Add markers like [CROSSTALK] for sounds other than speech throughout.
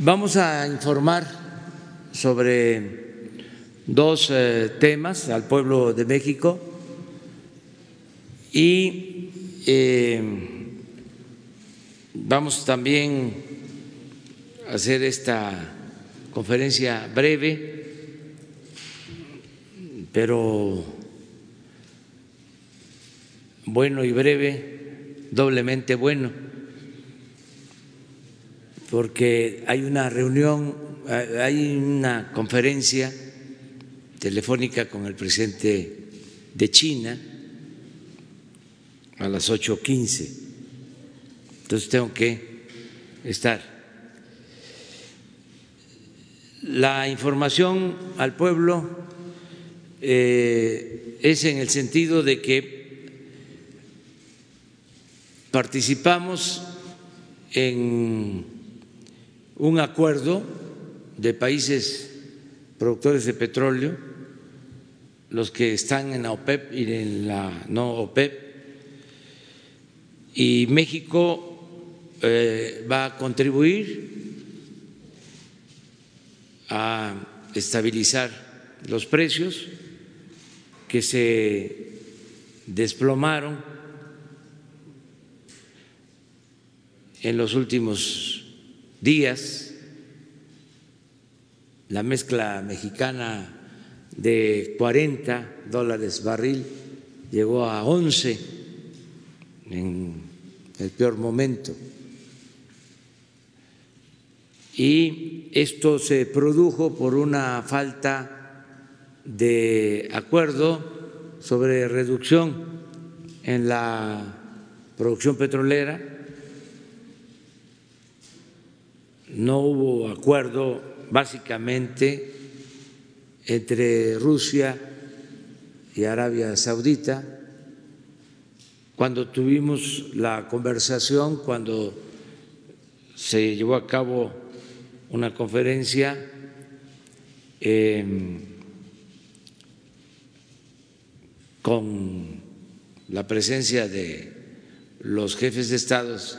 Vamos a informar sobre dos eh, temas al pueblo de México y eh, vamos también a hacer esta conferencia breve, pero bueno y breve, doblemente bueno, porque hay una reunión, hay una conferencia telefónica con el presidente de China a las 8.15, entonces tengo que estar. La información al pueblo eh, es en el sentido de que participamos en un acuerdo de países productores de petróleo, los que están en la OPEP y en la no OPEP, y México eh, va a contribuir a estabilizar los precios que se desplomaron en los últimos días. La mezcla mexicana de 40 dólares barril llegó a 11 en el peor momento y esto se produjo por una falta de acuerdo sobre reducción en la producción petrolera. No hubo acuerdo básicamente entre Rusia y Arabia Saudita. Cuando tuvimos la conversación, cuando se llevó a cabo una conferencia em, con la presencia de los jefes de estados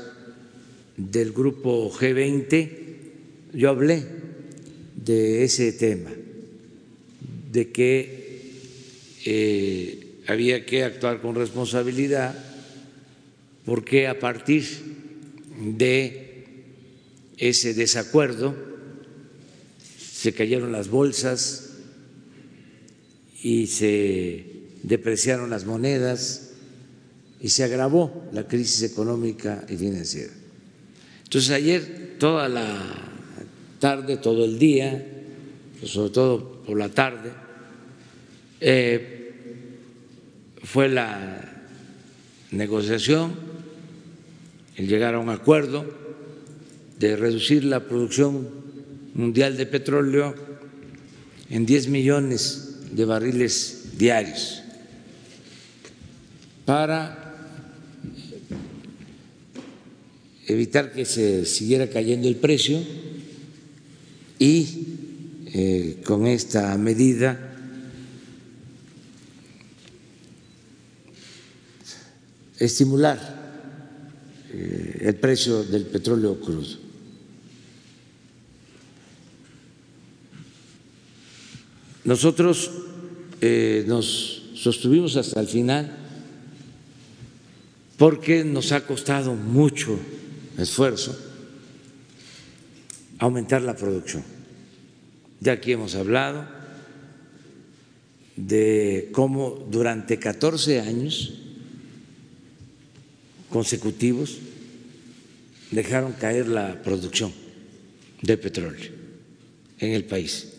del grupo G20, yo hablé de ese tema, de que eh, había que actuar con responsabilidad, porque a partir de ese desacuerdo, se cayeron las bolsas y se depreciaron las monedas y se agravó la crisis económica y financiera. Entonces ayer toda la tarde, todo el día, sobre todo por la tarde, eh, fue la negociación, el llegar a un acuerdo de reducir la producción mundial de petróleo en 10 millones de barriles diarios para evitar que se siguiera cayendo el precio y eh, con esta medida estimular eh, el precio del petróleo crudo. Nosotros eh, nos sostuvimos hasta el final porque nos ha costado mucho esfuerzo aumentar la producción. Ya aquí hemos hablado de cómo durante 14 años consecutivos dejaron caer la producción de petróleo en el país.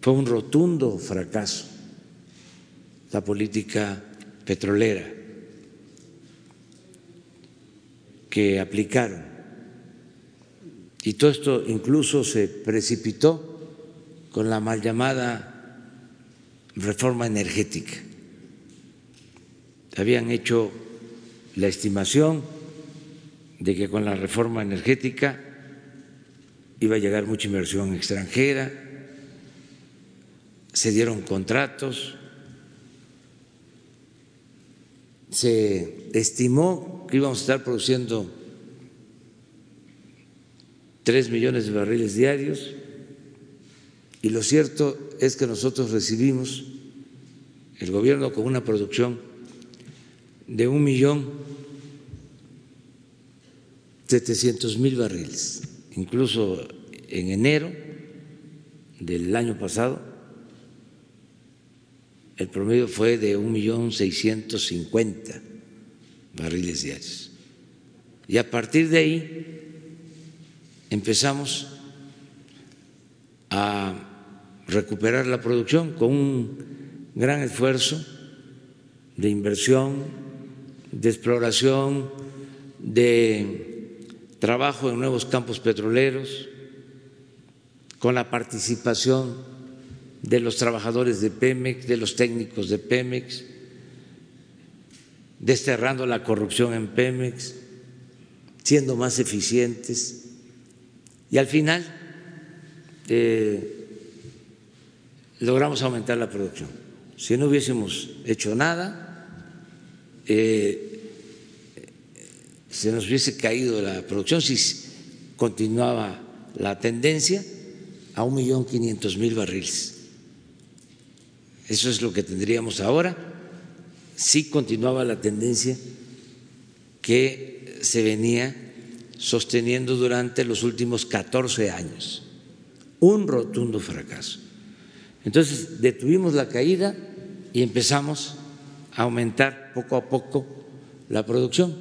Fue un rotundo fracaso la política petrolera que aplicaron. Y todo esto incluso se precipitó con la mal llamada reforma energética. Habían hecho la estimación de que con la reforma energética iba a llegar mucha inversión extranjera, se dieron contratos, se estimó que íbamos a estar produciendo tres millones de barriles diarios y lo cierto es que nosotros recibimos el gobierno con una producción de un millón setecientos mil barriles. Incluso en enero del año pasado el promedio fue de un millón seiscientos cincuenta barriles diarios. Y a partir de ahí empezamos a recuperar la producción con un gran esfuerzo de inversión, de exploración, de trabajo en nuevos campos petroleros, con la participación de los trabajadores de Pemex, de los técnicos de Pemex, desterrando la corrupción en Pemex, siendo más eficientes y al final eh, logramos aumentar la producción. Si no hubiésemos hecho nada, eh, se nos hubiese caído la producción si continuaba la tendencia a un millón quinientos mil barriles. Eso es lo que tendríamos ahora si continuaba la tendencia que se venía sosteniendo durante los últimos 14 años. Un rotundo fracaso. Entonces detuvimos la caída y empezamos a aumentar poco a poco la producción.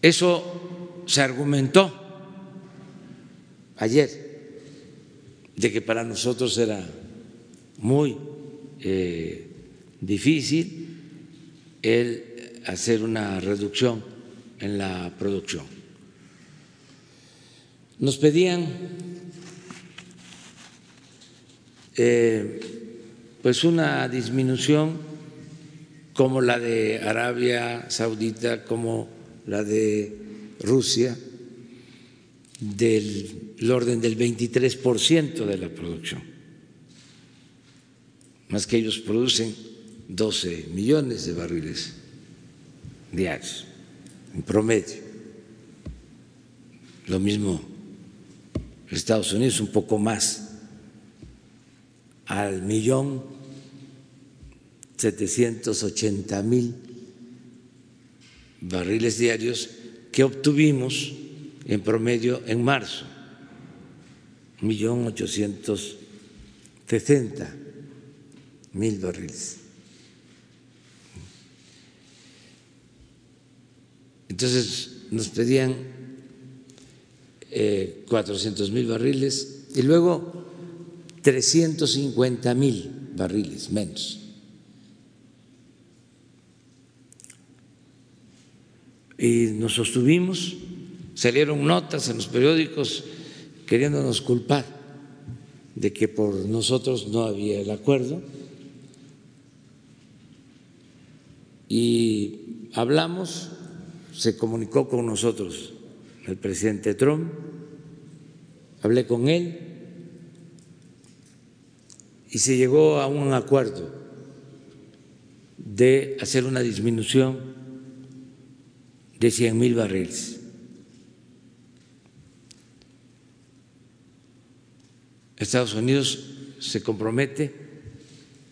Eso se argumentó ayer de que para nosotros era muy eh, difícil el hacer una reducción en la producción. Nos pedían eh, pues una disminución como la de Arabia Saudita, como la de Rusia, del orden del 23% de la producción, más que ellos producen 12 millones de barriles diarios en promedio. Lo mismo Estados Unidos, un poco más, al millón ochenta mil barriles diarios que obtuvimos en promedio en marzo, millón ochocientos sesenta mil barriles. Entonces nos pedían eh, cuatrocientos mil barriles y luego 350 mil barriles menos. Y nos sostuvimos, salieron notas en los periódicos queriéndonos culpar de que por nosotros no había el acuerdo. Y hablamos se comunicó con nosotros el presidente Trump, hablé con él y se llegó a un acuerdo de hacer una disminución de 100 mil barriles. Estados Unidos se compromete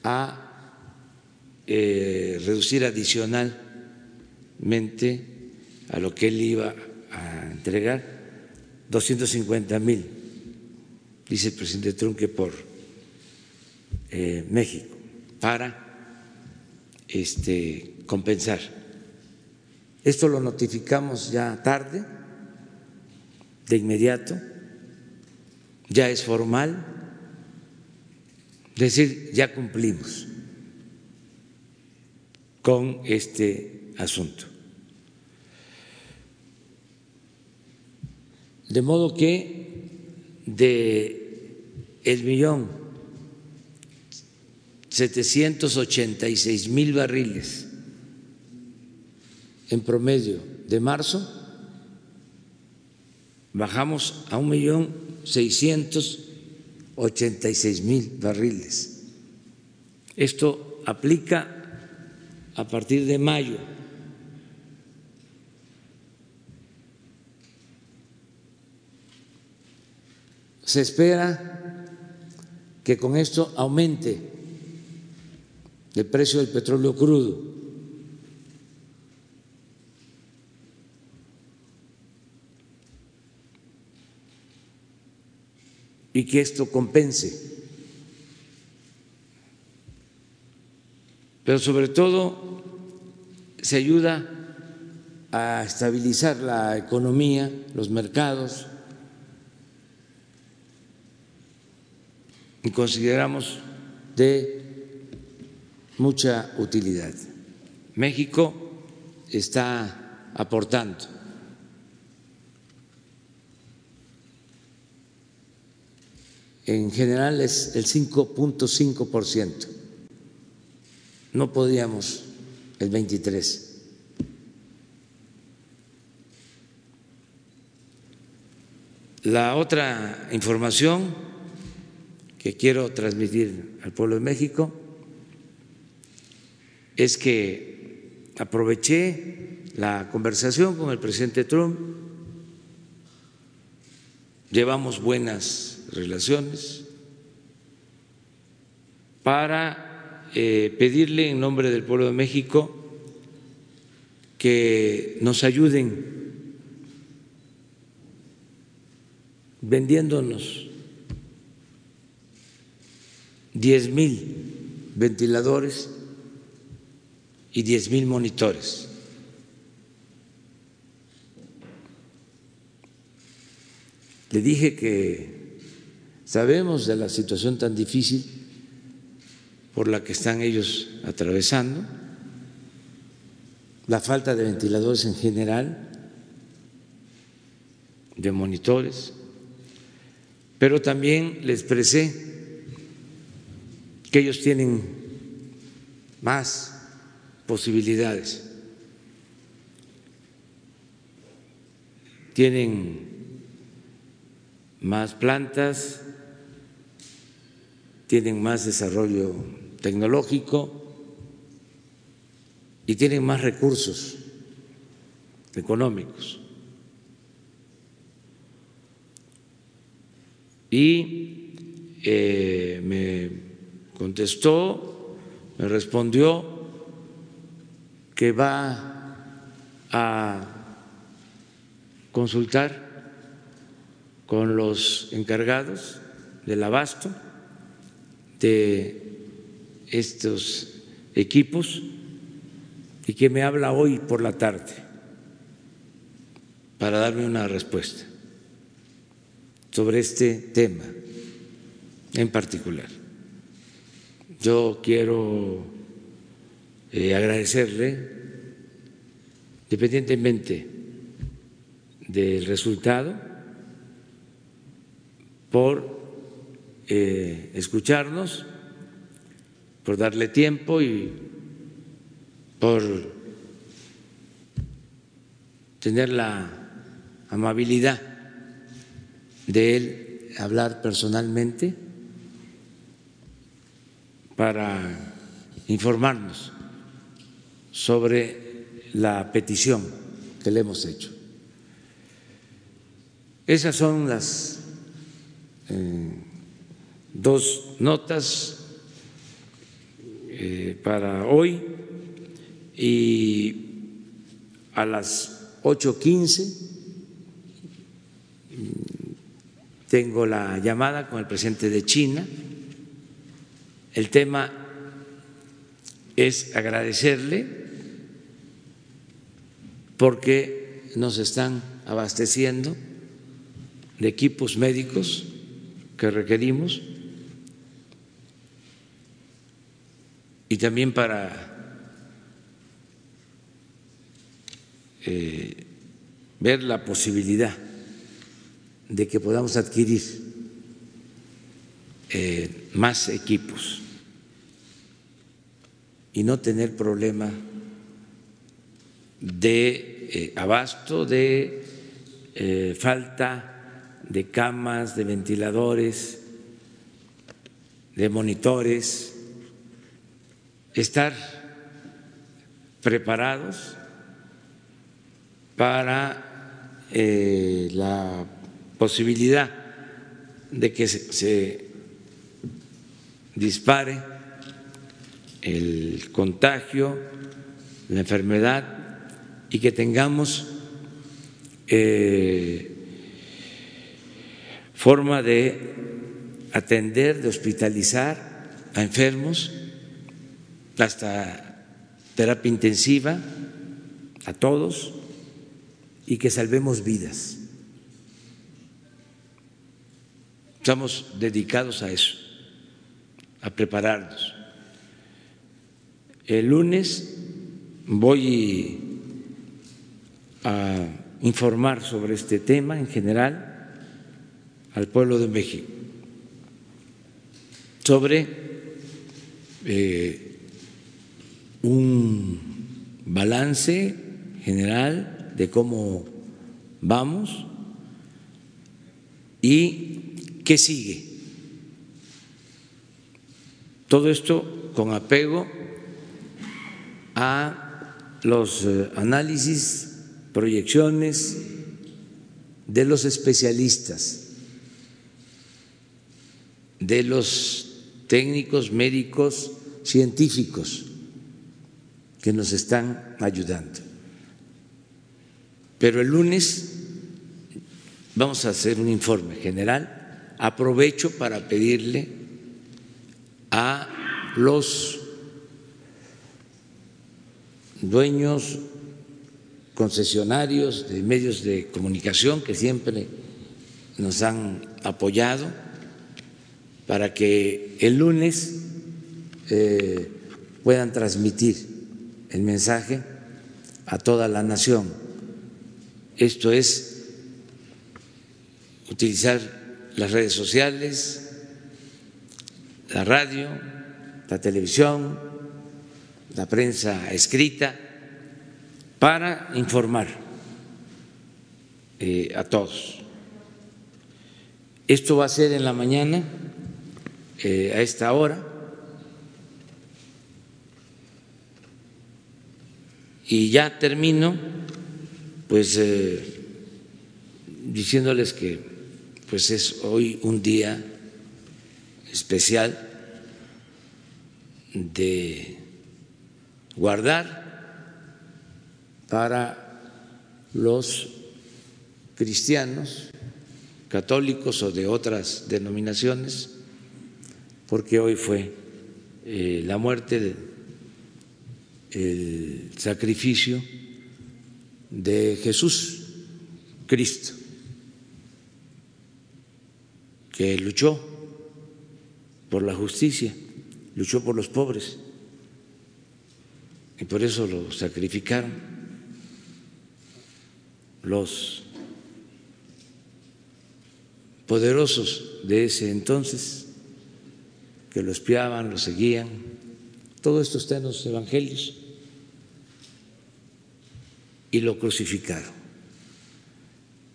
a eh, reducir adicionalmente a lo que él iba a entregar, 250 mil, dice el presidente Trump que por eh, México, para este, compensar. Esto lo notificamos ya tarde, de inmediato, ya es formal, es decir, ya cumplimos con este asunto. De modo que de el millón setecientos ochenta y seis mil barriles en promedio de marzo, bajamos a un millón seiscientos ochenta y seis mil barriles. Esto aplica a partir de mayo se espera que con esto aumente el precio del petróleo crudo. y que esto compense. Pero sobre todo se ayuda a estabilizar la economía, los mercados, y consideramos de mucha utilidad. México está aportando en general es el 5.5 por ciento. No podíamos el 23. La otra información que quiero transmitir al pueblo de México es que aproveché la conversación con el presidente Trump, llevamos buenas relaciones para eh, pedirle en nombre del pueblo de México que nos ayuden vendiéndonos diez mil ventiladores y diez mil monitores. Le dije que Sabemos de la situación tan difícil por la que están ellos atravesando, la falta de ventiladores en general, de monitores, pero también les expresé que ellos tienen más posibilidades, tienen más plantas, tienen más desarrollo tecnológico y tienen más recursos económicos. Y eh, me contestó, me respondió que va a consultar con los encargados del abasto de estos equipos y que me habla hoy por la tarde para darme una respuesta sobre este tema en particular. Yo quiero eh, agradecerle, independientemente del resultado, por eh, escucharnos, por darle tiempo y por tener la amabilidad de él hablar personalmente para informarnos sobre la petición que le hemos hecho. Esas son las eh, dos notas eh, para hoy y a las 8.15 tengo la llamada con el presidente de China. El tema es agradecerle porque nos están abasteciendo de equipos médicos que requerimos y también para eh, ver la posibilidad de que podamos adquirir eh, más equipos y no tener problema de eh, abasto, de falta de camas, de ventiladores, de monitores. Estar preparados para eh, la posibilidad de que se, dispare el contagio, la enfermedad y que tengamos eh, forma de atender, de hospitalizar a enfermos, hasta terapia intensiva a todos y que salvemos vidas. Estamos dedicados a eso, a prepararnos. El lunes voy a informar sobre este tema en general al pueblo de México, sobre eh, un balance general de cómo vamos y ¿Qué sigue? Todo esto con apego a los eh, análisis, proyecciones de los especialistas, de los técnicos, médicos, científicos que nos están ayudando. Pero el lunes vamos a hacer un informe general aprovecho para pedirle a los dueños concesionarios de medios de comunicación que siempre nos han apoyado para que el lunes eh, puedan transmitir el mensaje a toda la nación. Esto es utilizar las redes sociales, la radio, la televisión, la prensa escrita, para informar eh, a todos. Esto va a ser en la mañana, eh, a esta hora, y ya termino, pues eh, diciéndoles que pues es hoy un día especial de guardar para los cristianos, católicos o de otras denominaciones, porque hoy fue eh, la muerte, el sacrificio de Jesús Cristo que luchó por la justicia, luchó por los pobres y por eso lo sacrificaron los poderosos de ese entonces que lo espiaban, lo seguían. Todo esto está en los evangelios y lo crucificaron.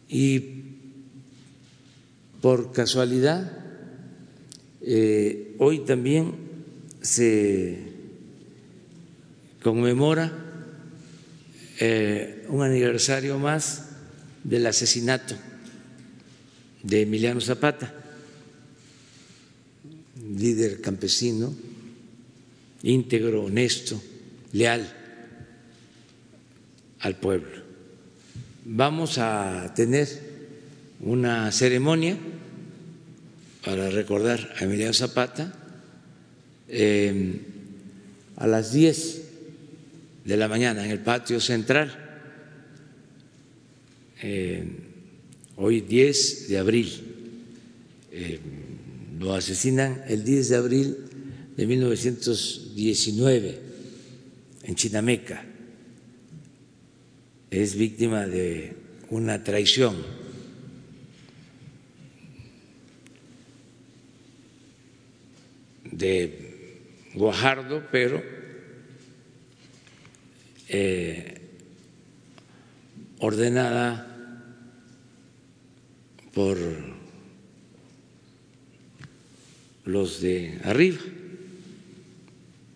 Y por casualidad, eh, hoy también se conmemora eh, un aniversario más del asesinato de Emiliano Zapata, líder campesino, íntegro, honesto, leal al pueblo. Vamos a tener una ceremonia para recordar a Emiliano Zapata em, a las 10 de la mañana en el patio central, em, hoy 10 de abril. Em, lo asesinan el 10 de abril de 1919 en Chinameca. Es víctima de una traición de Guajardo, pero eh, ordenada por los de arriba,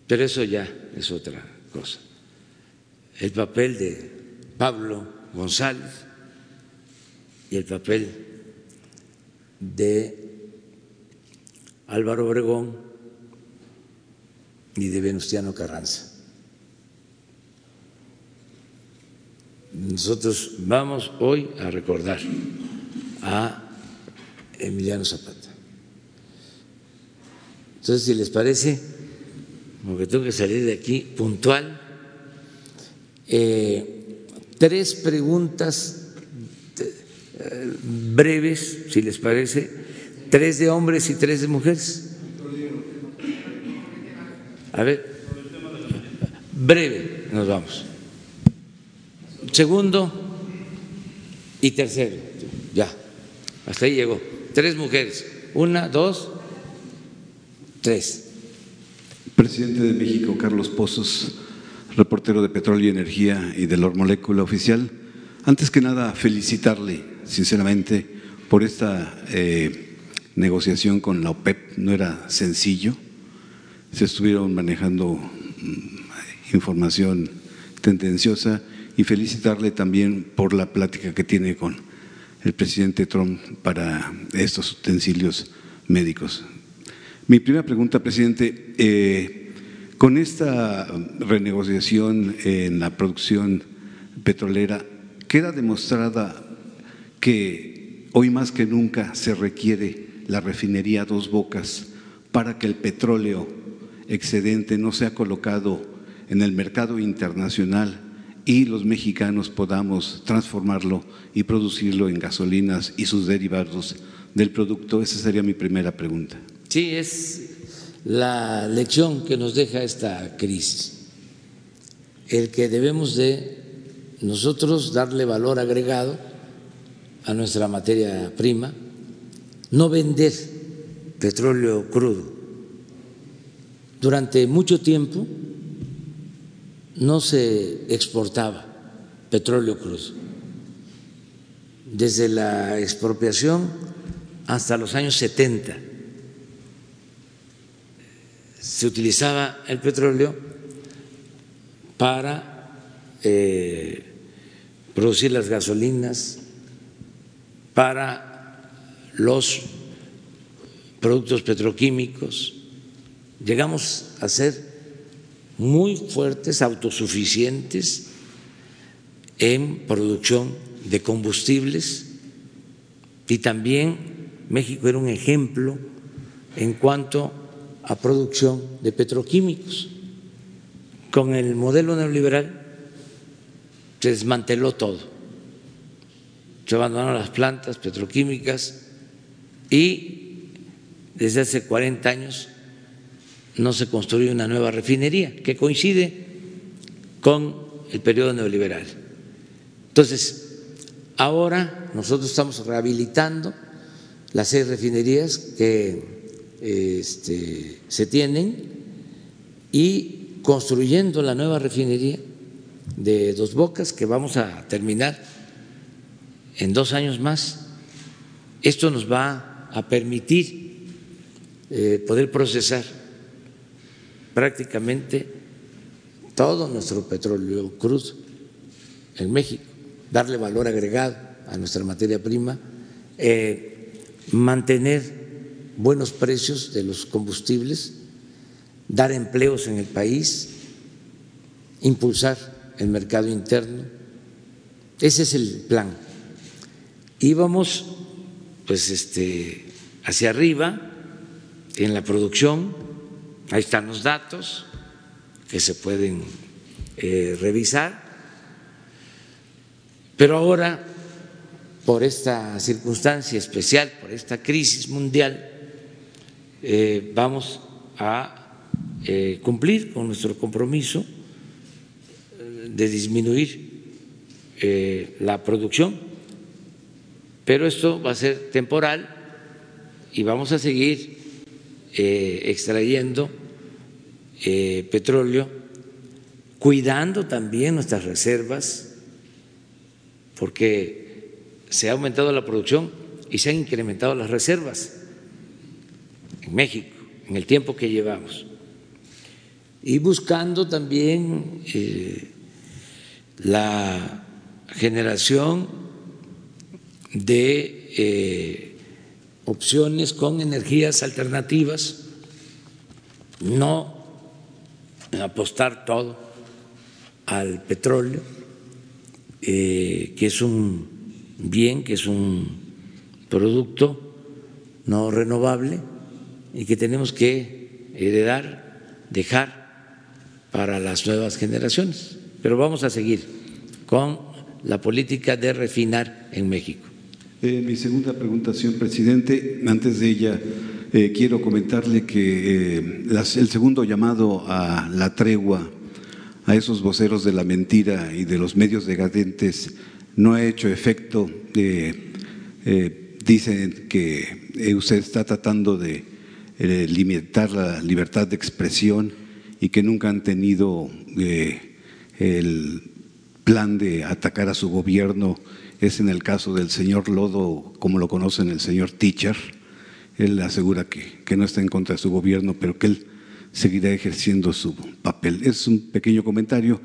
pero eso ya es otra cosa. El papel de Pablo González y el papel de Álvaro Obregón y de Venustiano Carranza. Nosotros vamos hoy a recordar a Emiliano Zapata. Entonces, si les parece, porque tengo que salir de aquí puntual, eh, tres preguntas eh, breves, si les parece, tres de hombres y tres de mujeres. A ver, breve, nos vamos. Segundo y tercero, ya, hasta ahí llegó. Tres mujeres, una, dos, tres. Presidente de México, Carlos Pozos, reportero de Petróleo y Energía y de la Molécula Oficial. Antes que nada, felicitarle, sinceramente, por esta eh, negociación con la OPEP. No era sencillo. Se estuvieron manejando mm, información tendenciosa y felicitarle también por la plática que tiene con el presidente Trump para estos utensilios médicos. Mi primera pregunta, presidente, eh, con esta renegociación en la producción petrolera, queda demostrada que hoy más que nunca se requiere la refinería Dos Bocas para que el petróleo excedente no sea colocado en el mercado internacional y los mexicanos podamos transformarlo y producirlo en gasolinas y sus derivados del producto? Esa sería mi primera pregunta. Sí, es la lección que nos deja esta crisis, el que debemos de nosotros darle valor agregado a nuestra materia prima, no vender petróleo crudo. Durante mucho tiempo no se exportaba petróleo crudo. Desde la expropiación hasta los años 70 se utilizaba el petróleo para eh, producir las gasolinas, para los productos petroquímicos. Llegamos a ser muy fuertes, autosuficientes en producción de combustibles y también México era un ejemplo en cuanto a producción de petroquímicos. Con el modelo neoliberal se desmanteló todo, se abandonaron las plantas petroquímicas y desde hace 40 años no se construye una nueva refinería, que coincide con el periodo neoliberal. Entonces, ahora nosotros estamos rehabilitando las seis refinerías que este, se tienen y construyendo la nueva refinería de Dos Bocas que vamos a terminar en dos años más. Esto nos va a permitir eh, poder procesar prácticamente todo nuestro petróleo crudo en México, darle valor agregado a nuestra materia prima, eh, mantener buenos precios de los combustibles, dar empleos en el país, impulsar el mercado interno. Ese es el plan. Íbamos pues este hacia arriba en la producción Ahí están los datos que se pueden eh, revisar. Pero ahora, por esta circunstancia especial, por esta crisis mundial, eh, vamos a eh, cumplir con nuestro compromiso de disminuir la producción, pero esto va a ser temporal y vamos a seguir extrayendo eh, petróleo, cuidando también nuestras reservas, porque se ha aumentado la producción y se han incrementado las reservas en México en el tiempo que llevamos. Y buscando también eh, la generación de eh, opciones con energías alternativas, no apostar todo al petróleo, eh, que es un bien, que es un producto no renovable y que tenemos que heredar, dejar para las nuevas generaciones. Pero vamos a seguir con la política de refinar en México. Eh, mi segunda pregunta, señor presidente, antes de ella eh, quiero comentarle que eh, el segundo llamado a la tregua a esos voceros de la mentira y de los medios decadentes no ha hecho efecto. dicen que usted está tratando de limitar la libertad de expresión y que nunca han tenido el plan de atacar a su gobierno es en el caso del señor Lodo, como lo conocen el señor Teacher. Él asegura que, que no está en contra de su gobierno, pero que él seguirá ejerciendo su papel. Es un pequeño comentario.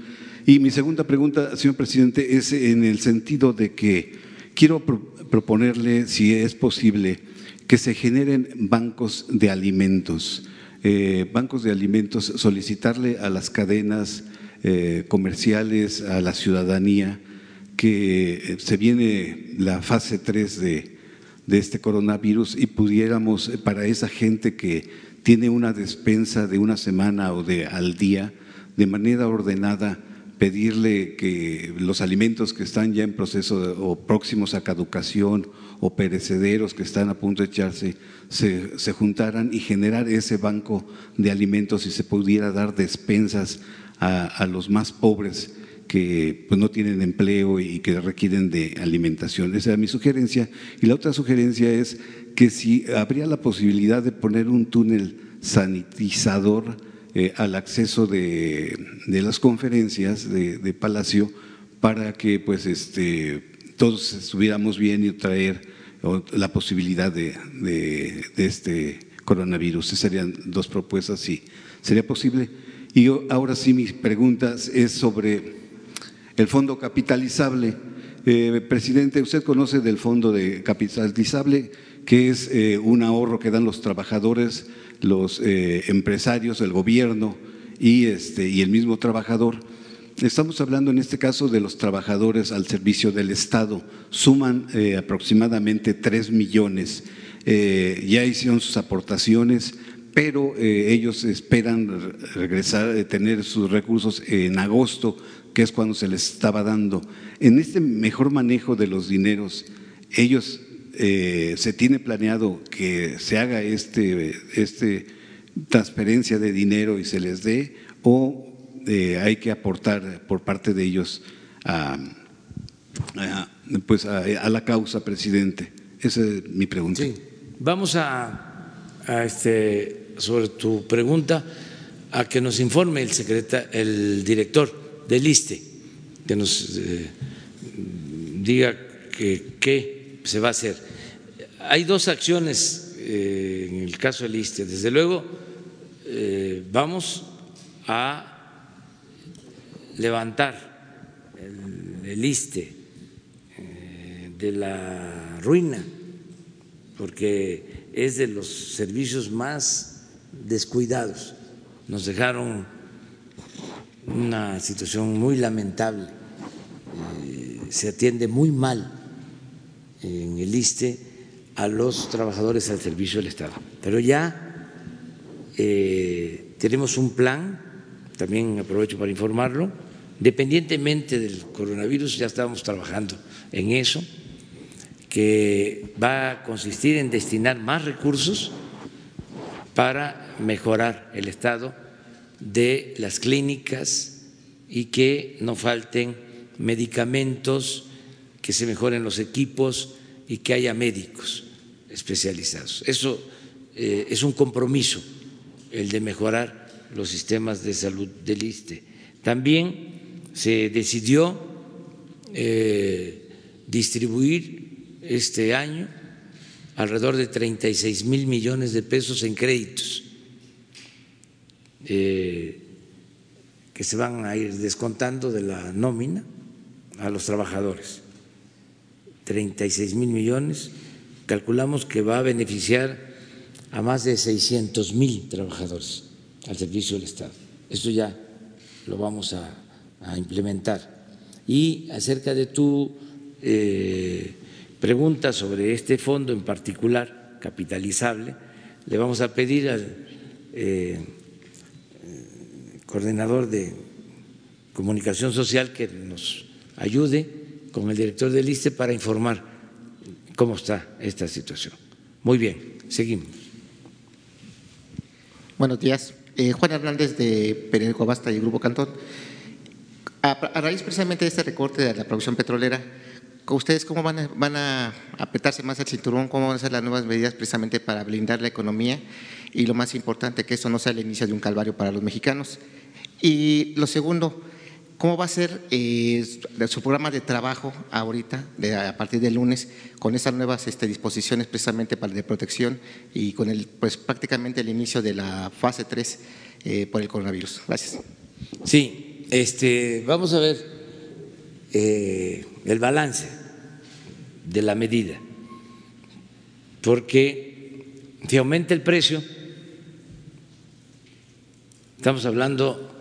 Y mi segunda pregunta, señor presidente, es en el sentido de que quiero proponerle, si es posible, que se generen bancos de alimentos. Eh, bancos de alimentos, solicitarle a las cadenas eh, comerciales, a la ciudadanía, que eh, se viene la fase 3 de, de este coronavirus y pudiéramos, eh, para esa gente que tiene una despensa de una semana o de al día, de manera ordenada, pedirle que los alimentos que están ya en proceso o próximos a caducación o perecederos que están a punto de echarse se, se, juntaran y generar ese banco de alimentos y se pudiera dar despensas a, los más pobres que pues, no tienen empleo y que requieren de alimentación. Esa es mi sugerencia. Y la otra sugerencia es que si habría la posibilidad de poner un túnel sanitizador eh, al acceso de, las conferencias de, Palacio para que pues este, todos estuviéramos bien y traer la posibilidad de, de este coronavirus. Esas serían dos propuestas y sería posible. Y ahora sí mis preguntas es sobre el fondo capitalizable. Eh, presidente, usted conoce del fondo de capitalizable, que es eh, un ahorro que dan los trabajadores, los eh, empresarios, el gobierno y, este, y el mismo trabajador. Estamos hablando en este caso de los trabajadores al servicio del Estado. Suman aproximadamente tres millones. ya hicieron sus aportaciones pero ellos esperan regresar, tener sus recursos en agosto, que es cuando se les estaba dando. En este mejor manejo de los dineros, ellos eh, se tiene planeado que se haga este, este transferencia de dinero y se les dé, o eh, hay que aportar por parte de ellos a, pues a, la causa, presidente. Esa es mi pregunta. Sí, vamos a, a este sobre tu pregunta a que nos informe el, el director del ISTE, que nos eh, diga qué se va a hacer. Hay dos acciones eh, en el caso del ISTE. Desde luego, eh, vamos a levantar el, el ISTE de la ruina, porque es de los servicios más descuidados, nos dejaron una situación muy lamentable, eh, se atiende muy mal en el ISTE a los trabajadores al servicio del Estado. Pero ya eh, tenemos un plan, también aprovecho para informarlo, independientemente del coronavirus, ya estamos trabajando en eso, que va a consistir en destinar más recursos para mejorar el estado de las clínicas y que no falten medicamentos, que se mejoren los equipos y que haya médicos especializados. Eso eh, es un compromiso, el de mejorar los sistemas de salud del ISTE. También se decidió eh, distribuir este año alrededor de 36 mil millones de pesos en créditos eh, que se van a ir descontando de la nómina a los trabajadores. 36 mil millones calculamos que va a beneficiar a más de 600 mil trabajadores al servicio del Estado. Esto ya lo vamos a, implementar. Y acerca de tu eh, pregunta sobre este fondo en particular, capitalizable, le vamos a pedir al eh, coordinador de comunicación social que nos ayude con el director del ISTE para informar cómo está esta situación. Muy bien, seguimos. Buenos días. Eh, Juan Hernández de Periódico Basta y Grupo Cantón. A, raíz precisamente de este recorte de la producción petrolera, ¿ustedes cómo van a, van a apretarse más el cinturón? ¿Cómo van a ser las nuevas medidas precisamente para blindar la economía? Y lo más importante, que esto no sea el inicio de un calvario para los mexicanos. Y lo segundo, ¿Cómo va a ser eh, su programa de trabajo ahorita, a partir del lunes, con esas nuevas este, disposiciones precisamente para de protección y con el, pues prácticamente el inicio de la fase 3 eh, por el coronavirus? Gracias. Sí, este, vamos a ver eh, el balance de la medida, porque si aumenta el precio, estamos hablando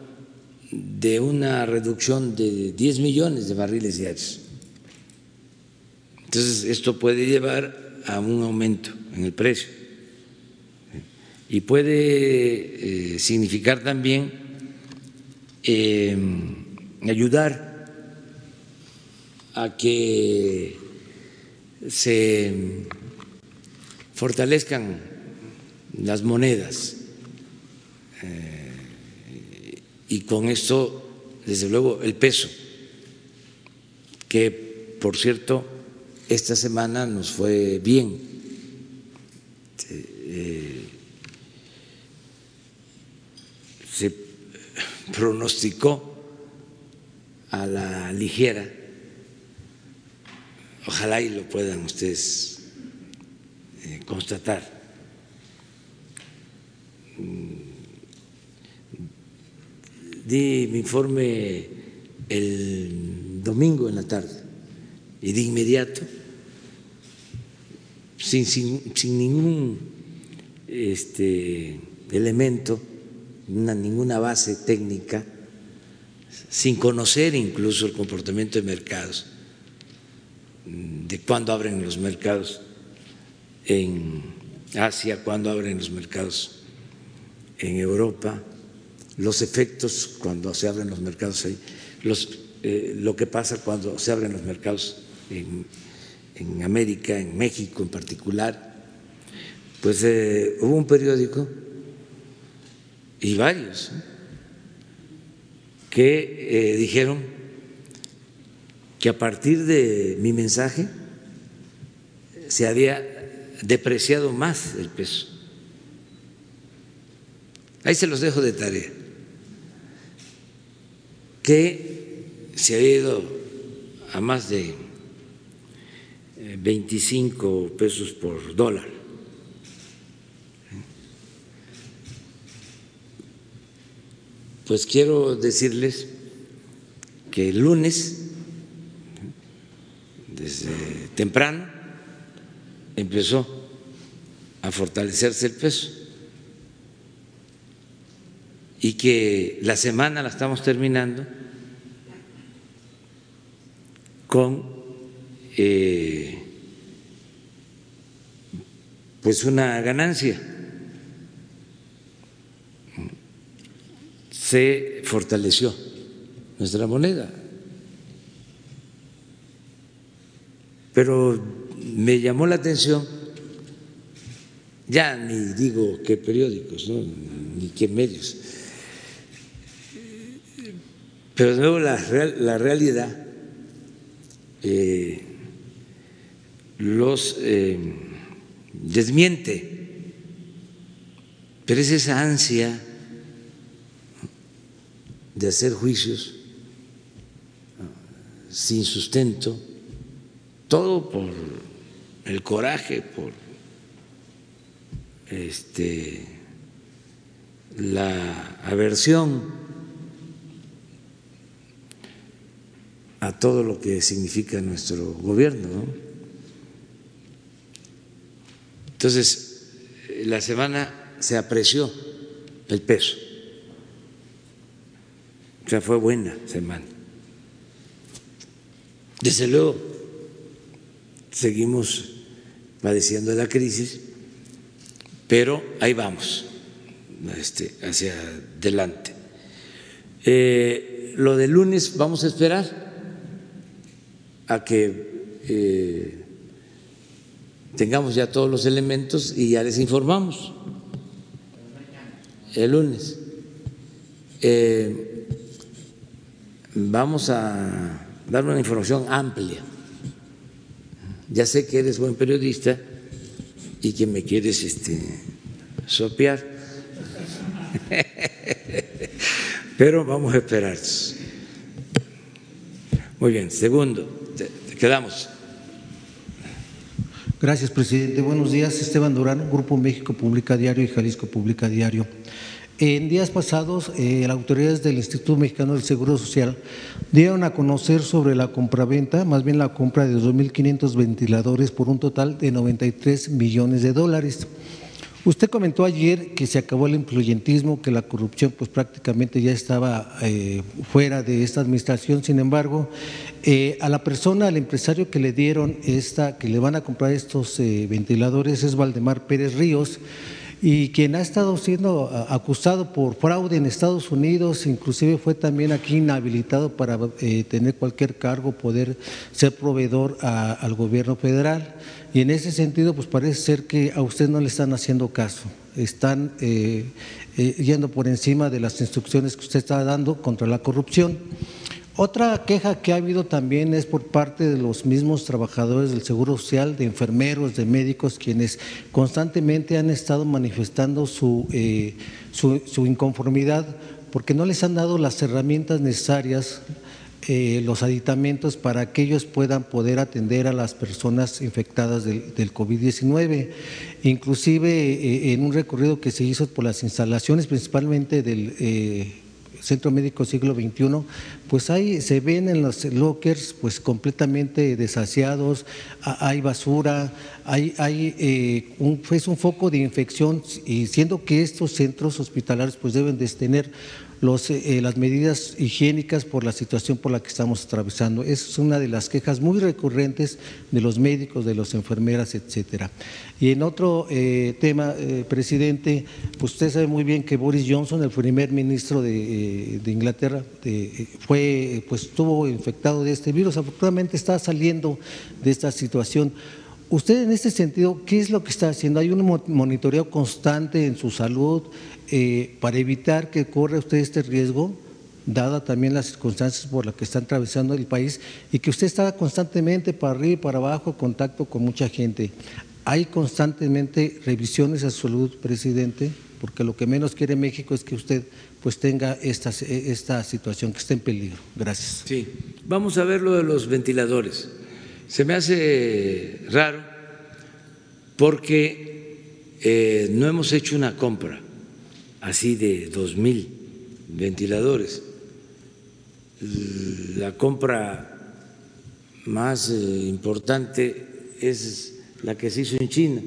de una reducción de 10 millones de barriles diarios. Entonces, esto puede llevar a un aumento en el precio y puede eh, significar también eh, ayudar a que se fortalezcan las monedas. Eh, y con esto, desde luego, el peso, que por cierto, esta semana nos fue bien. Eh, se pronosticó a la ligera, ojalá y lo puedan ustedes eh, constatar di mi informe el domingo en la tarde y de inmediato, sin, sin, ningún este, elemento, ninguna base técnica, sin conocer incluso el comportamiento de mercados, de cuándo abren los mercados en Asia, cuándo abren los mercados en Europa los efectos cuando se abren los mercados ahí, eh, lo que pasa cuando se abren los mercados en, América, en México en particular, pues eh, hubo un periódico y varios que eh, dijeron que a partir de mi mensaje se había depreciado más el peso. Ahí se los dejo de tarea que se ha ido a más de 25 eh, pesos por dólar. Pues quiero decirles que el lunes, desde temprano, empezó a fortalecerse el peso y que la semana la estamos terminando con eh, pues una ganancia. Se fortaleció nuestra moneda. Pero me llamó la atención, ya ni digo qué periódicos, ni qué medios, pero de nuevo la, la realidad eh, los eh, desmiente, pero es esa ansia de hacer juicios sin sustento, todo por el coraje, por este, la aversión a todo lo que significa nuestro gobierno. Entonces, la semana se apreció el peso. O sea, fue buena semana. Desde luego, seguimos padeciendo la crisis, pero ahí vamos, este, hacia adelante. Eh, lo del lunes vamos a esperar a que eh, tengamos ya todos los elementos y ya les informamos el lunes. Eh, vamos a dar una información amplia. Ya sé que eres buen periodista y que me quieres este, sopear, [LAUGHS] pero vamos a esperar. Muy bien, segundo, quedamos. Gracias, presidente. Buenos días. Esteban Durán, Grupo México Publica Diario y Jalisco Publica Diario. En días pasados, eh, las autoridades del Instituto Mexicano del Seguro Social dieron a conocer sobre la compraventa, más bien la compra de 2.500 ventiladores por un total de 93 millones de dólares. Usted comentó ayer que se acabó el influyentismo, que la corrupción pues prácticamente ya estaba eh, fuera de esta administración. Sin embargo, eh, a la persona, al empresario que le dieron esta, que le van a comprar estos eh, ventiladores es Valdemar Pérez Ríos y quien ha estado siendo acusado por fraude en Estados Unidos, inclusive fue también aquí inhabilitado para tener cualquier cargo, poder ser proveedor al gobierno federal. Y en ese sentido, pues parece ser que a usted no le están haciendo caso, están eh, eh, yendo por encima de las instrucciones que usted está dando contra la corrupción. Otra queja que ha habido también es por parte de los mismos trabajadores del Seguro Social, de enfermeros, de médicos, quienes constantemente han estado manifestando su, eh, su inconformidad porque no les han dado las herramientas necesarias eh, los aditamentos para que ellos puedan poder atender a las personas infectadas del, COVID-19. Inclusive eh, en un recorrido que se hizo por las instalaciones, principalmente del eh, Centro Médico Siglo XXI, pues ahí se ven en los lockers pues completamente desasiados, hay basura, hay, hay un, es un foco de infección y siendo que estos centros hospitalarios pues deben de tener los, eh, las medidas higiénicas por la situación por la que estamos atravesando. Esa es una de las quejas muy recurrentes de los médicos, de las enfermeras, etcétera. Y en otro eh, tema, eh, presidente, pues usted sabe muy bien que Boris Johnson, el primer ministro de Inglaterra, fue, pues estuvo infectado de este virus. Afortunadamente está saliendo de esta situación. Usted en este sentido, ¿qué es lo que está haciendo? ¿Hay un monitoreo constante en su salud? Eh, para evitar que corra usted este riesgo, dada también las circunstancias por las que está atravesando el país y que usted está constantemente para arriba y para abajo en contacto con mucha gente. ¿Hay constantemente revisiones a su salud, presidente? Porque lo que menos quiere México es que usted pues tenga esta, esta situación que está en peligro. Gracias. Sí, vamos a ver lo de los ventiladores. Se me hace raro porque eh, no hemos hecho una compra así de dos mil ventiladores. La compra más eh, importante es la que se hizo en China.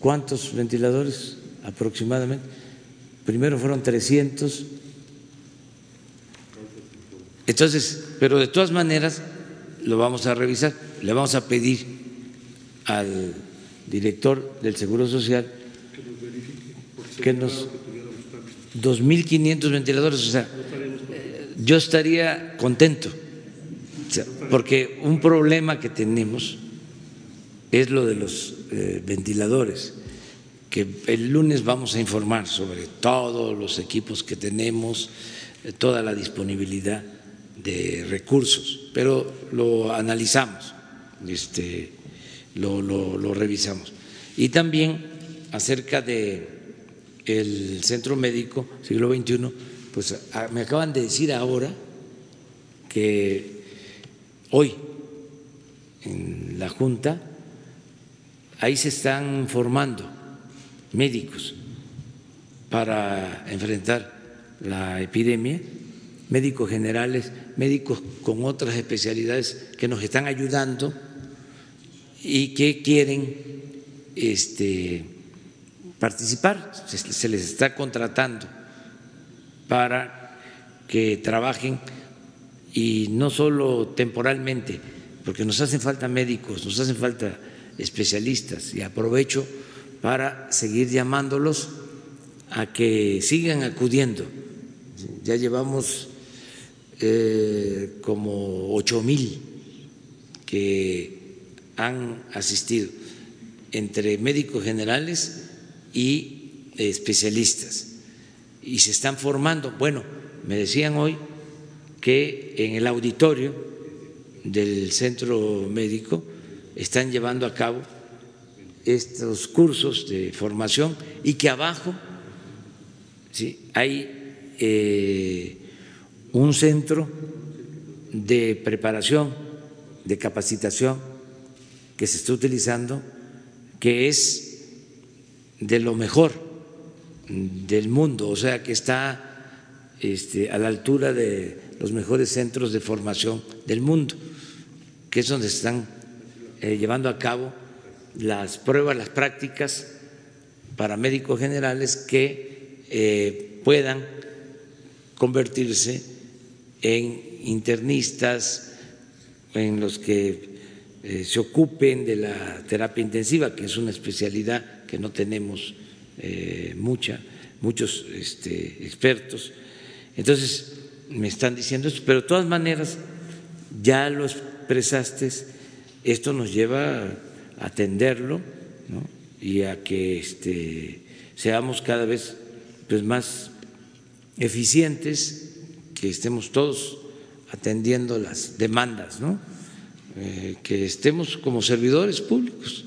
¿Cuántos ventiladores aproximadamente? Primero fueron 300. Entonces, pero de todas maneras lo vamos a revisar, le vamos a pedir al director del Seguro Social que nos 2.500 ventiladores, o sea, yo estaría contento, porque un problema que tenemos es lo de los eh, ventiladores, que el lunes vamos a informar sobre todos los equipos que tenemos, eh, toda la disponibilidad de recursos, pero lo analizamos, este, lo, revisamos. Y también acerca de el Centro Médico Siglo XXI, pues me acaban de decir ahora que hoy en la Junta ahí se están formando médicos para enfrentar la epidemia, médicos generales, médicos con otras especialidades que nos están ayudando y que quieren este, participar, se les está contratando para que trabajen y no solo temporalmente, porque nos hacen falta médicos, nos hacen falta especialistas y aprovecho para seguir llamándolos a que sigan acudiendo. Ya llevamos eh, como ocho mil que han asistido entre médicos generales y especialistas y se están formando. Bueno, me decían hoy que en el auditorio del centro médico están llevando a cabo estos cursos de formación y que abajo ¿sí? hay eh, un centro de preparación, de capacitación que se está utilizando, que es de lo mejor del mundo, o sea, que está este, a la altura de los mejores centros de formación del mundo, que es donde están eh, llevando a cabo las pruebas, las prácticas para médicos generales que eh, puedan convertirse en internistas, en los que eh, se ocupen de la terapia intensiva, que es una especialidad que no tenemos mucha, muchos este, expertos. Entonces, me están diciendo esto, pero de todas maneras ya lo expresaste, esto nos lleva atenderlo y a que este, seamos cada vez pues, más eficientes, que estemos todos atendiendo las demandas. Eh, que estemos como servidores públicos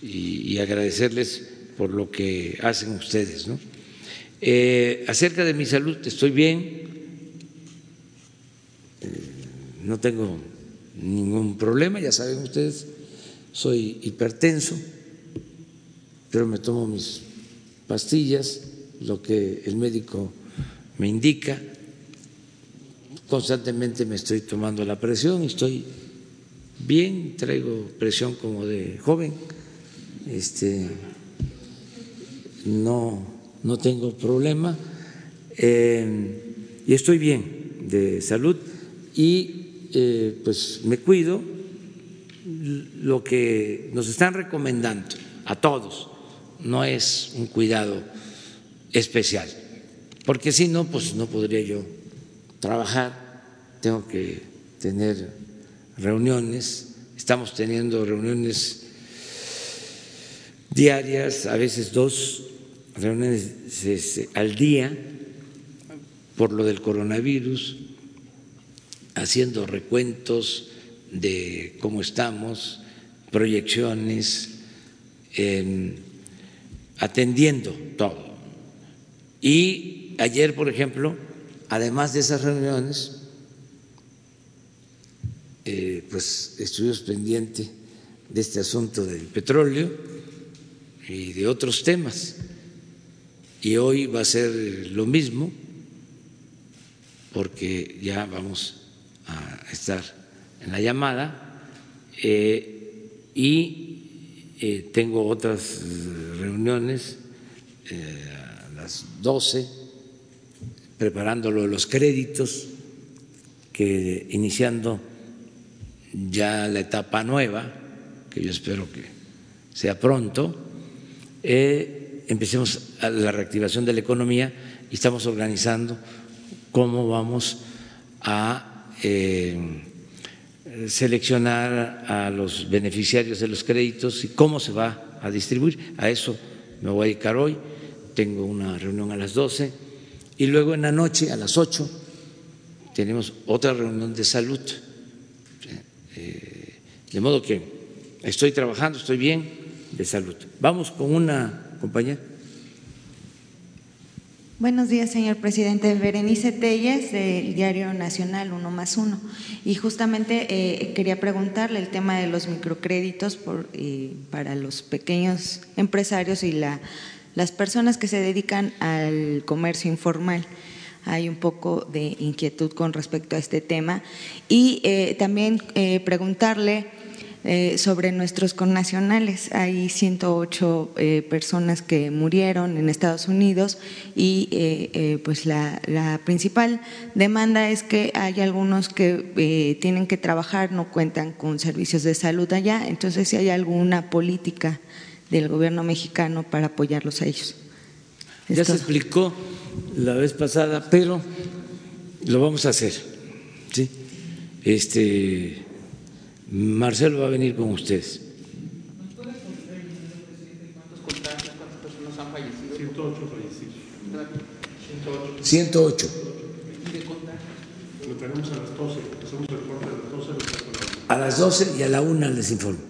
y, agradecerles por lo que hacen ustedes. Eh, acerca de mi salud, estoy bien, eh, no tengo ningún problema, ya saben ustedes, soy hipertenso, pero me tomo mis pastillas, lo que el médico me indica, constantemente me estoy tomando la presión estoy bien, traigo presión como de joven, este, no, no tengo problema eh, y estoy bien de salud y eh, pues me cuido, lo que nos están recomendando a todos no es un cuidado especial, porque si no, pues no podría yo trabajar, tengo que tener reuniones, estamos teniendo reuniones diarias, a veces dos reuniones al día por lo del coronavirus, haciendo recuentos de cómo estamos, proyecciones, atendiendo todo. Y ayer, por ejemplo, además de esas reuniones, eh, pues estuvimos pendientes de este asunto del petróleo y de otros temas. Y hoy va a ser lo mismo, porque ya vamos a estar en la llamada eh, y eh, tengo otras reuniones eh, a las 12 preparando los créditos que iniciando ya la etapa nueva que yo espero que sea pronto empecemos la reactivación de la economía y estamos organizando cómo vamos a seleccionar a los beneficiarios de los créditos y cómo se va a distribuir. A eso me voy a dedicar hoy. Tengo una reunión a las 12 y luego en la noche a las 8 tenemos otra reunión de salud. Eh, de modo que estoy trabajando, estoy bien de salud. Vamos con una compañera. Buenos días, señor presidente. Berenice Telles, del Diario Nacional, uno más uno. Y justamente eh, quería preguntarle el tema de los microcréditos por, eh, para los pequeños empresarios y la, las personas que se dedican al comercio informal. Hay un poco de inquietud con respecto a este tema. Y eh, también preguntarle eh, sobre nuestros connacionales. Hay 108 eh, personas que murieron en Estados Unidos y eh, pues la, la, principal demanda es que hay algunos que tienen que trabajar, no cuentan con servicios de salud allá, entonces si hay alguna política del gobierno mexicano para apoyarlos a ellos. ya se explicó la vez pasada, pero lo vamos a hacer. ¿sí? Este, Marcelo va a venir con ustedes. ¿Cuántas han fallecido? 108 fallecidos. 108. Lo tenemos a las 12, hacemos el reporte a las 12. A las 12 y a la 1 les informo.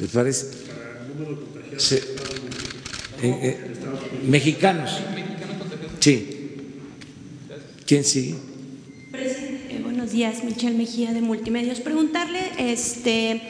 ¿Les parece? Para el número de contagiados. Sí. Eh, eh, mexicanos. Sí. ¿Quién sigue? Días, Michelle Mejía de Multimedios. Preguntarle, este,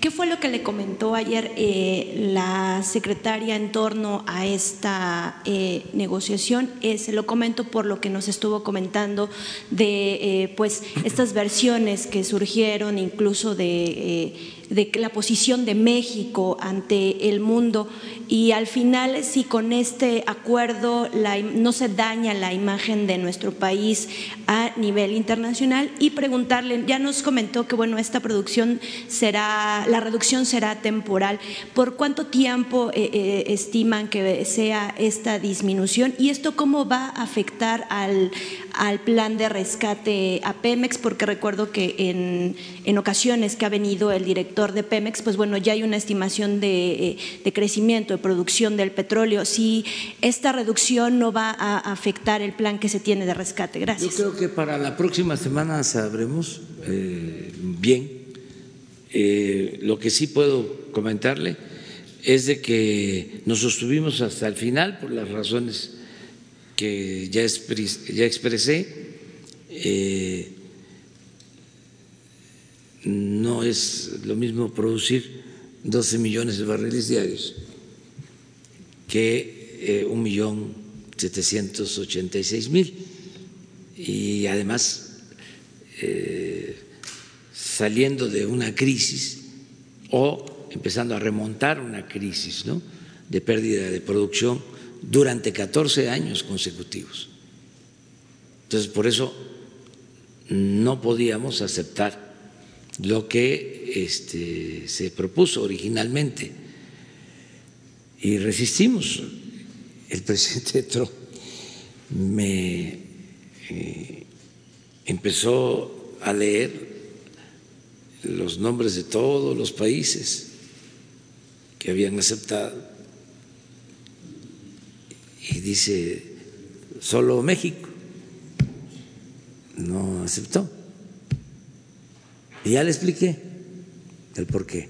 ¿qué fue lo que le comentó ayer eh, la secretaria en torno a esta eh, negociación? Eh, se lo comento por lo que nos estuvo comentando de, eh, pues, estas versiones que surgieron, incluso de de la posición de México ante el mundo y al final si con este acuerdo la, no se daña la imagen de nuestro país a nivel internacional y preguntarle, ya nos comentó que bueno, esta producción será, la reducción será temporal, ¿por cuánto tiempo eh, eh, estiman que sea esta disminución y esto cómo va a afectar al, al plan de rescate a Pemex? Porque recuerdo que en, en ocasiones que ha venido el director de Pemex, pues bueno, ya hay una estimación de, eh, de, crecimiento, de producción del petróleo. Si esta reducción no va a afectar el plan que se tiene de rescate. Gracias. Yo creo que para la próxima semana sabremos eh, bien. Eh, lo que sí puedo comentarle es de que nos sostuvimos hasta el final por las razones que ya. Ya expresé. No es lo mismo producir 12 millones de barriles diarios que eh, un millón setecientos ochenta y seis mil y además eh, saliendo de una crisis o empezando a remontar una crisis ¿no? de pérdida de producción durante 14 años consecutivos. Entonces, por eso no podíamos aceptar lo que este, se propuso originalmente y resistimos. El presidente [LAUGHS] Trump me eh, empezó a leer los nombres de todos los países que habían aceptado y dice, solo México no aceptó. Y ya le expliqué el por qué.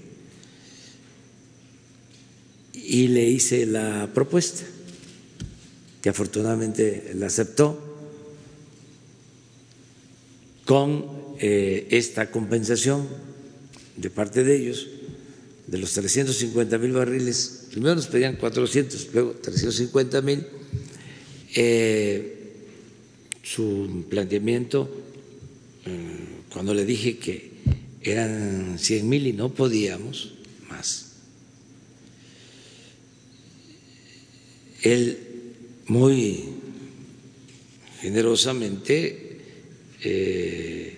Y le hice la propuesta, que afortunadamente la aceptó, con eh, esta compensación de parte de ellos, de los 350 mil barriles, primero nos pedían 400, luego 350 mil, eh, su planteamiento, eh, cuando le dije que eran 100 mil y no podíamos más. Él muy generosamente eh,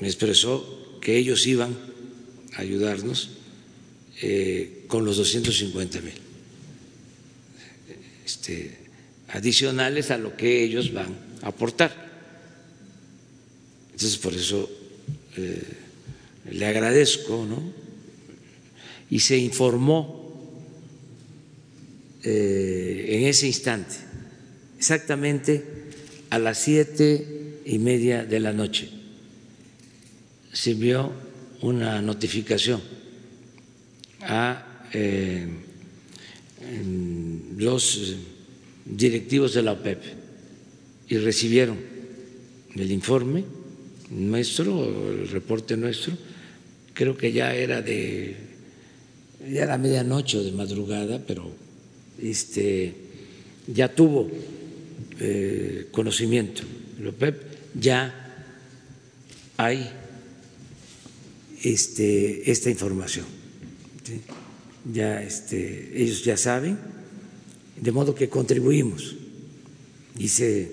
me expresó que ellos iban a ayudarnos eh, con los 250 mil este, adicionales a lo que ellos van a aportar. Entonces, por eso eh, le agradezco, ¿no? Y se informó eh, en ese instante, exactamente a las siete y media de la noche, se envió una notificación a eh, los directivos de la OPEP y recibieron el informe nuestro, el reporte nuestro, creo que ya era de, ya era medianoche o de madrugada, pero este, ya tuvo eh, conocimiento. ya hay este, esta información. Ya este, ellos ya saben, de modo que contribuimos y se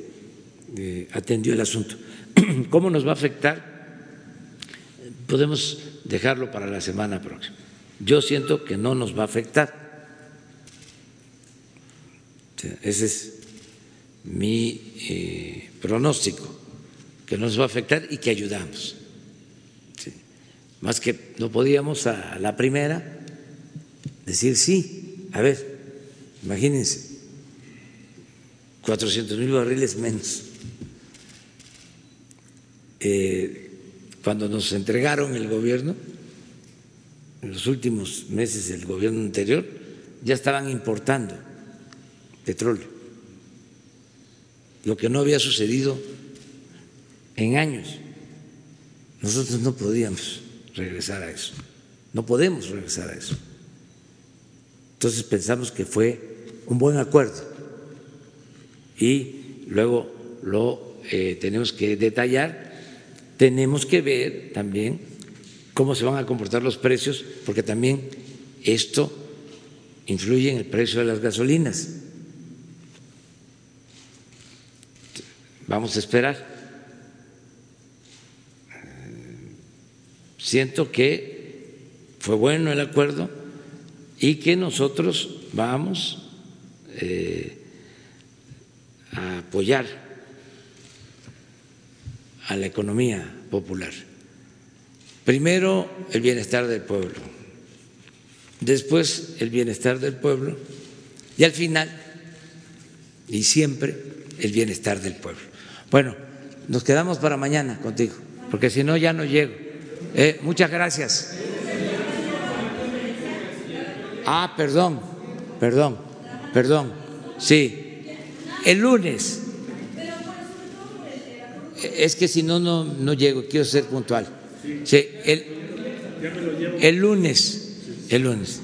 eh, atendió el asunto. [CLEARS THROAT] ¿Cómo nos va a afectar? Podemos dejarlo para la semana próxima. Yo siento que no nos va a afectar. ese es mi eh, pronóstico, que no nos va a afectar y que ayudamos. Más que no podíamos a la primera decir sí, a ver, imagínense, 400 mil barriles menos. Eh, cuando nos entregaron el gobierno, en los últimos meses del gobierno anterior, ya estaban importando petróleo, lo que no había sucedido en años. Nosotros no podíamos regresar a eso, no podemos regresar a eso. Entonces pensamos que fue un buen acuerdo y luego lo eh, tenemos que detallar. Tenemos que ver también cómo se van a comportar los precios, porque también esto influye en el precio de las gasolinas. Vamos a esperar. Siento que fue bueno el acuerdo y que nosotros vamos eh, a apoyar a la economía popular. Primero, el bienestar del pueblo, después el bienestar del pueblo y al final, y siempre, el bienestar del pueblo. Bueno, nos quedamos para mañana contigo, porque si no ya no llego. Eh, muchas gracias. Ah, perdón, perdón, perdón. Sí, el lunes. Es que si no, no, no llego, quiero ser puntual. El lunes, el lunes.